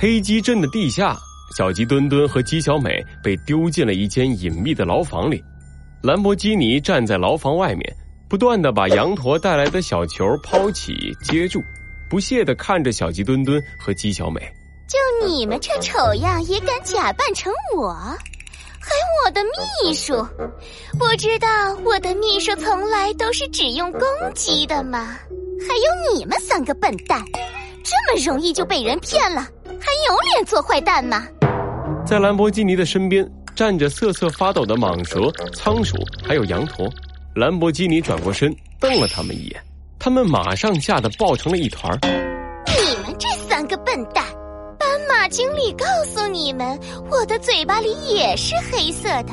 黑鸡镇的地下，小鸡墩墩和鸡小美被丢进了一间隐秘的牢房里。兰博基尼站在牢房外面，不断的把羊驼带来的小球抛起接住，不屑的看着小鸡墩墩和鸡小美。就你们这丑样也敢假扮成我，还我的秘书？不知道我的秘书从来都是只用公鸡的吗？还有你们三个笨蛋，这么容易就被人骗了，还有脸做坏蛋吗？在兰博基尼的身边站着瑟瑟发抖的蟒蛇、仓鼠，还有羊驼。兰博基尼转过身瞪了他们一眼，他们马上吓得抱成了一团。你们这三个笨蛋！斑马经理告诉你们，我的嘴巴里也是黑色的，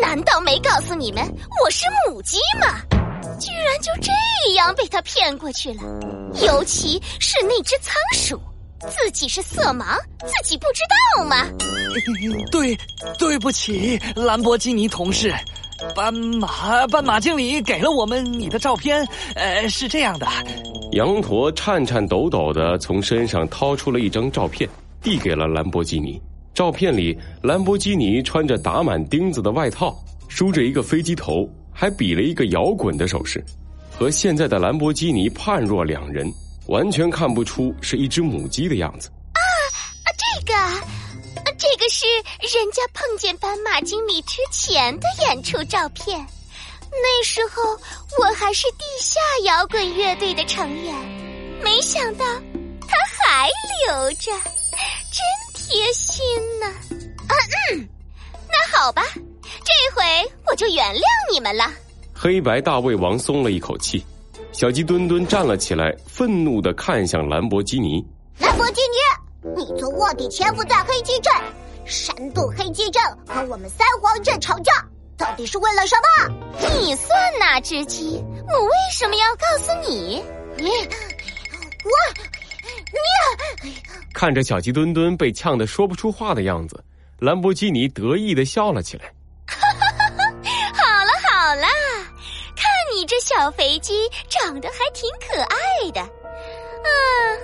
难道没告诉你们我是母鸡吗？居然就这样被他骗过去了，尤其是那只仓鼠，自己是色盲，自己不知道吗？对，对不起，兰博基尼同事，斑马斑马经理给了我们你的照片，呃，是这样的。羊驼颤颤抖抖的从身上掏出了一张照片。递给了兰博基尼。照片里，兰博基尼穿着打满钉子的外套，梳着一个飞机头，还比了一个摇滚的手势，和现在的兰博基尼判若两人，完全看不出是一只母鸡的样子。啊啊，这个，啊这个是人家碰见斑马经理之前的演出照片，那时候我还是地下摇滚乐队的成员，没想到他还留着。真贴心呢，啊嗯，那好吧，这回我就原谅你们了。黑白大胃王松了一口气，小鸡墩墩站了起来，愤怒的看向兰博基尼。兰博基尼，你从卧底潜伏在黑鸡镇，煽动黑鸡镇和我们三皇镇吵架，到底是为了什么？你算哪只鸡？我为什么要告诉你？你，我。你看着小鸡墩墩被呛得说不出话的样子，兰博基尼得意的笑了起来。这小肥鸡长得还挺可爱的。嗯，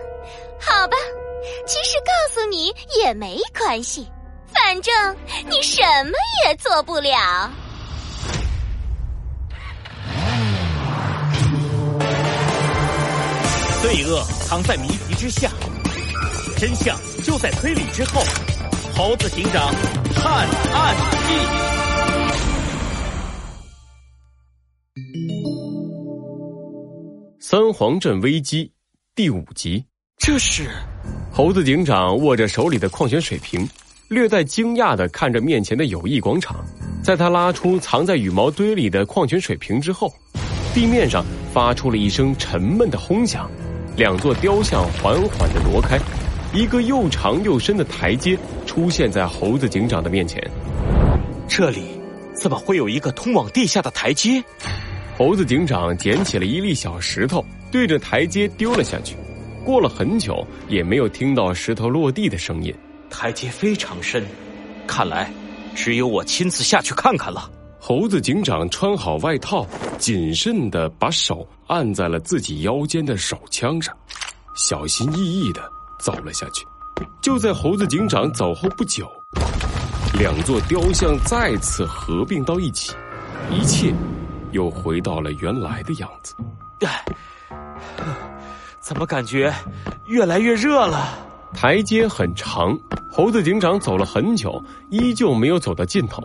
好吧，其实告诉你也没关系，反正你什么也做不了。罪恶藏在谜题之下，真相就在推理之后。猴子警长探案记，三皇镇危机第五集。这是猴子警长握着手里的矿泉水瓶，略带惊讶的看着面前的友谊广场。在他拉出藏在羽毛堆里的矿泉水瓶之后，地面上发出了一声沉闷的轰响。两座雕像缓缓的挪开，一个又长又深的台阶出现在猴子警长的面前。这里怎么会有一个通往地下的台阶？猴子警长捡起了一粒小石头，对着台阶丢了下去。过了很久，也没有听到石头落地的声音。台阶非常深，看来只有我亲自下去看看了。猴子警长穿好外套，谨慎的把手按在了自己腰间的手枪上，小心翼翼的走了下去。就在猴子警长走后不久，两座雕像再次合并到一起，一切又回到了原来的样子。怎么感觉越来越热了？台阶很长，猴子警长走了很久，依旧没有走到尽头。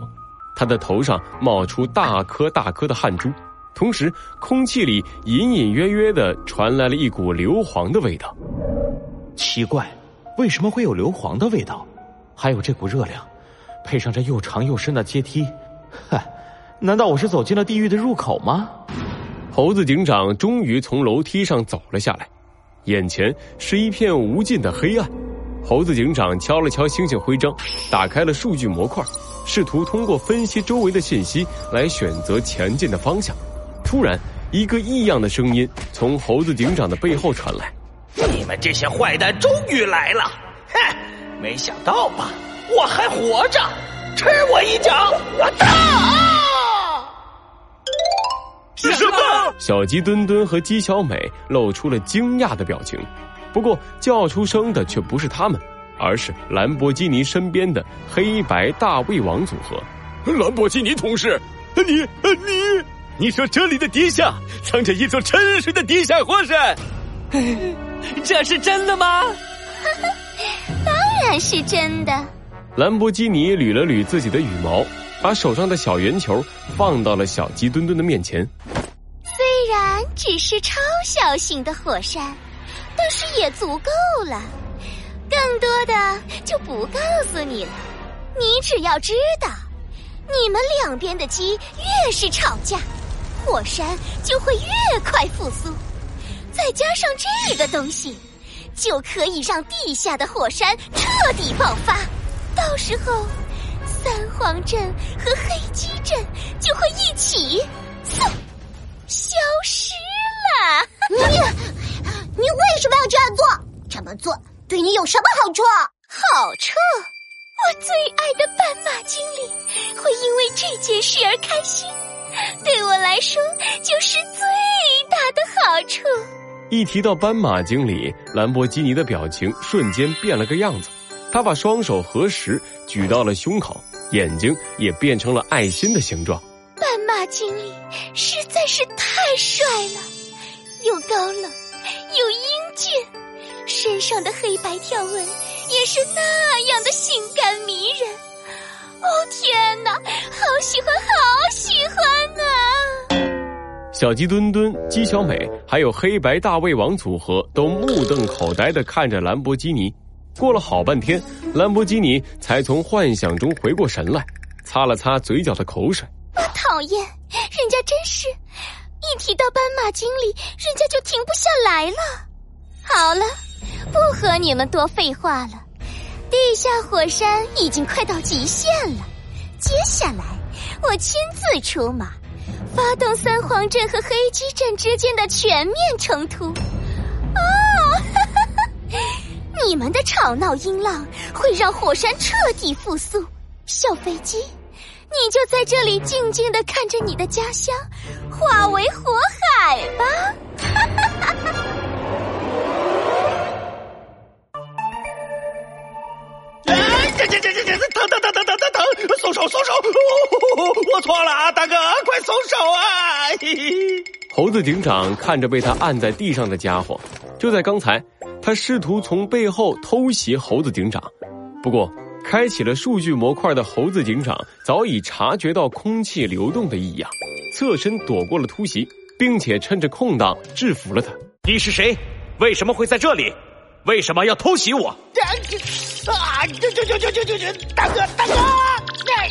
他的头上冒出大颗大颗的汗珠，同时空气里隐隐约约的传来了一股硫磺的味道。奇怪，为什么会有硫磺的味道？还有这股热量，配上这又长又深的阶梯，嗨，难道我是走进了地狱的入口吗？猴子警长终于从楼梯上走了下来，眼前是一片无尽的黑暗。猴子警长敲了敲星星徽章，打开了数据模块。试图通过分析周围的信息来选择前进的方向。突然，一个异样的声音从猴子警长的背后传来：“你们这些坏蛋终于来了！哼，没想到吧？我还活着，吃我一脚！啊！”是小鸡墩墩和鸡小美露出了惊讶的表情，不过叫出声的却不是他们，而是兰博基尼身边的黑白大胃王组合。兰博基尼同事，你你你说这里的地下藏着一座沉睡的地下火山？这是真的吗？当然是真的。兰博基尼捋了捋自己的羽毛，把手上的小圆球放到了小鸡墩墩的面前。只是超小型的火山，但是也足够了。更多的就不告诉你了。你只要知道，你们两边的鸡越是吵架，火山就会越快复苏。再加上这个东西，就可以让地下的火山彻底爆发。到时候，三皇镇和黑鸡镇就会一起，嗖，消失了。你 你为什么要这样做？这么做对你有什么好处？好处，我最爱的斑马经理会因为这件事而开心，对我来说就是最大的好处。一提到斑马经理，兰博基尼的表情瞬间变了个样子。他把双手合十，举到了胸口，眼睛也变成了爱心的形状。斑马经理实在是太帅了，又高冷又英俊，身上的黑白条纹也是那样的性感迷人。哦天哪，好喜欢，好喜欢啊！小鸡墩墩、鸡小美还有黑白大胃王组合都目瞪口呆的看着兰博基尼。过了好半天，兰博基尼才从幻想中回过神来，擦了擦嘴角的口水。讨厌，人家真是，一提到斑马经理，人家就停不下来了。好了，不和你们多废话了，地下火山已经快到极限了，接下来我亲自出马，发动三皇镇和黑鸡镇之间的全面冲突。哦。你们的吵闹音浪会让火山彻底复苏，小飞机，你就在这里静静的看着你的家乡化为火海吧！哈哈哈哈哎，这这这这这，疼疼疼疼疼疼疼！松手松手！我错了啊，大哥，快松手啊！猴子警长看着被他按在地上的家伙，就在刚才。他试图从背后偷袭猴子警长，不过开启了数据模块的猴子警长早已察觉到空气流动的异样，侧身躲过了突袭，并且趁着空档制服了他。你是谁？为什么会在这里？为什么要偷袭我？啊！这这这这这这这！大哥大哥！哎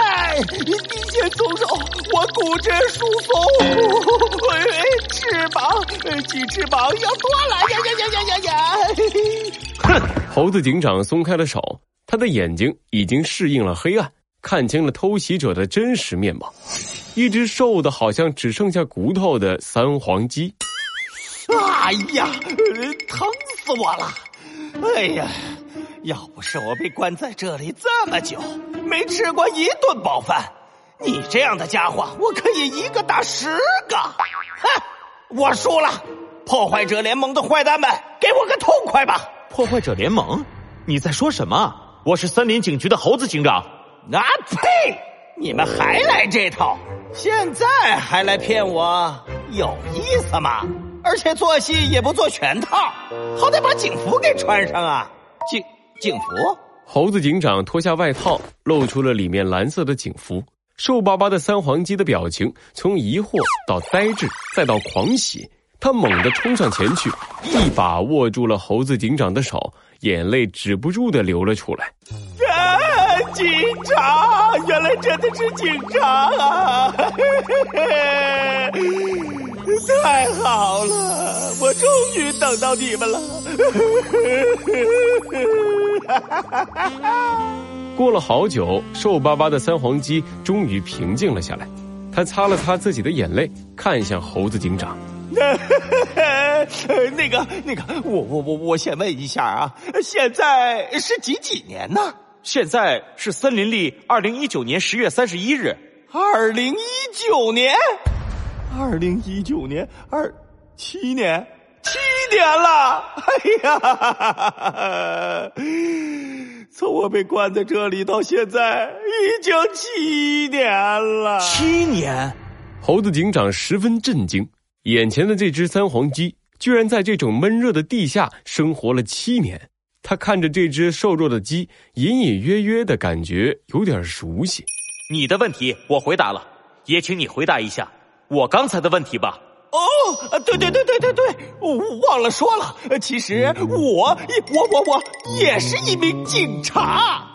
哎！你先松手，我骨质疏松，翅膀鸡翅膀要断了呀呀呀呀呀呀！哼！猴子警长松开了手，他的眼睛已经适应了黑暗，看清了偷袭者的真实面貌，一只瘦的好像只剩下骨头的三黄鸡。哎呀，疼死我了！哎呀！要不是我被关在这里这么久，没吃过一顿饱饭，你这样的家伙，我可以一个打十个。哼，我输了！破坏者联盟的坏蛋们，给我个痛快吧！破坏者联盟？你在说什么？我是森林警局的猴子警长。啊呸！你们还来这套？现在还来骗我，有意思吗？而且做戏也不做全套，好歹把警服给穿上啊！警。警服，猴子警长脱下外套，露出了里面蓝色的警服。瘦巴巴的三黄鸡的表情从疑惑到呆滞，再到狂喜。他猛地冲上前去，一把握住了猴子警长的手，眼泪止不住的流了出来。啊，警察，原来真的是警察啊！太好了，我终于等到你们了。过了好久，瘦巴巴的三黄鸡终于平静了下来。他擦了擦自己的眼泪，看向猴子警长：“ 那个，那个，我我我我先问一下啊，现在是几几年呢？现在是森林历二零一九年十月三十一日。二零一九年，二零一九年，二七年。”七年了，哎呀，从我被关在这里到现在，已经七年了。七年，猴子警长十分震惊，眼前的这只三黄鸡居然在这种闷热的地下生活了七年。他看着这只瘦弱的鸡，隐隐约约的感觉有点熟悉。你的问题我回答了，也请你回答一下我刚才的问题吧。哦，对对对对对对，我忘了说了，其实我我我我也是一名警察。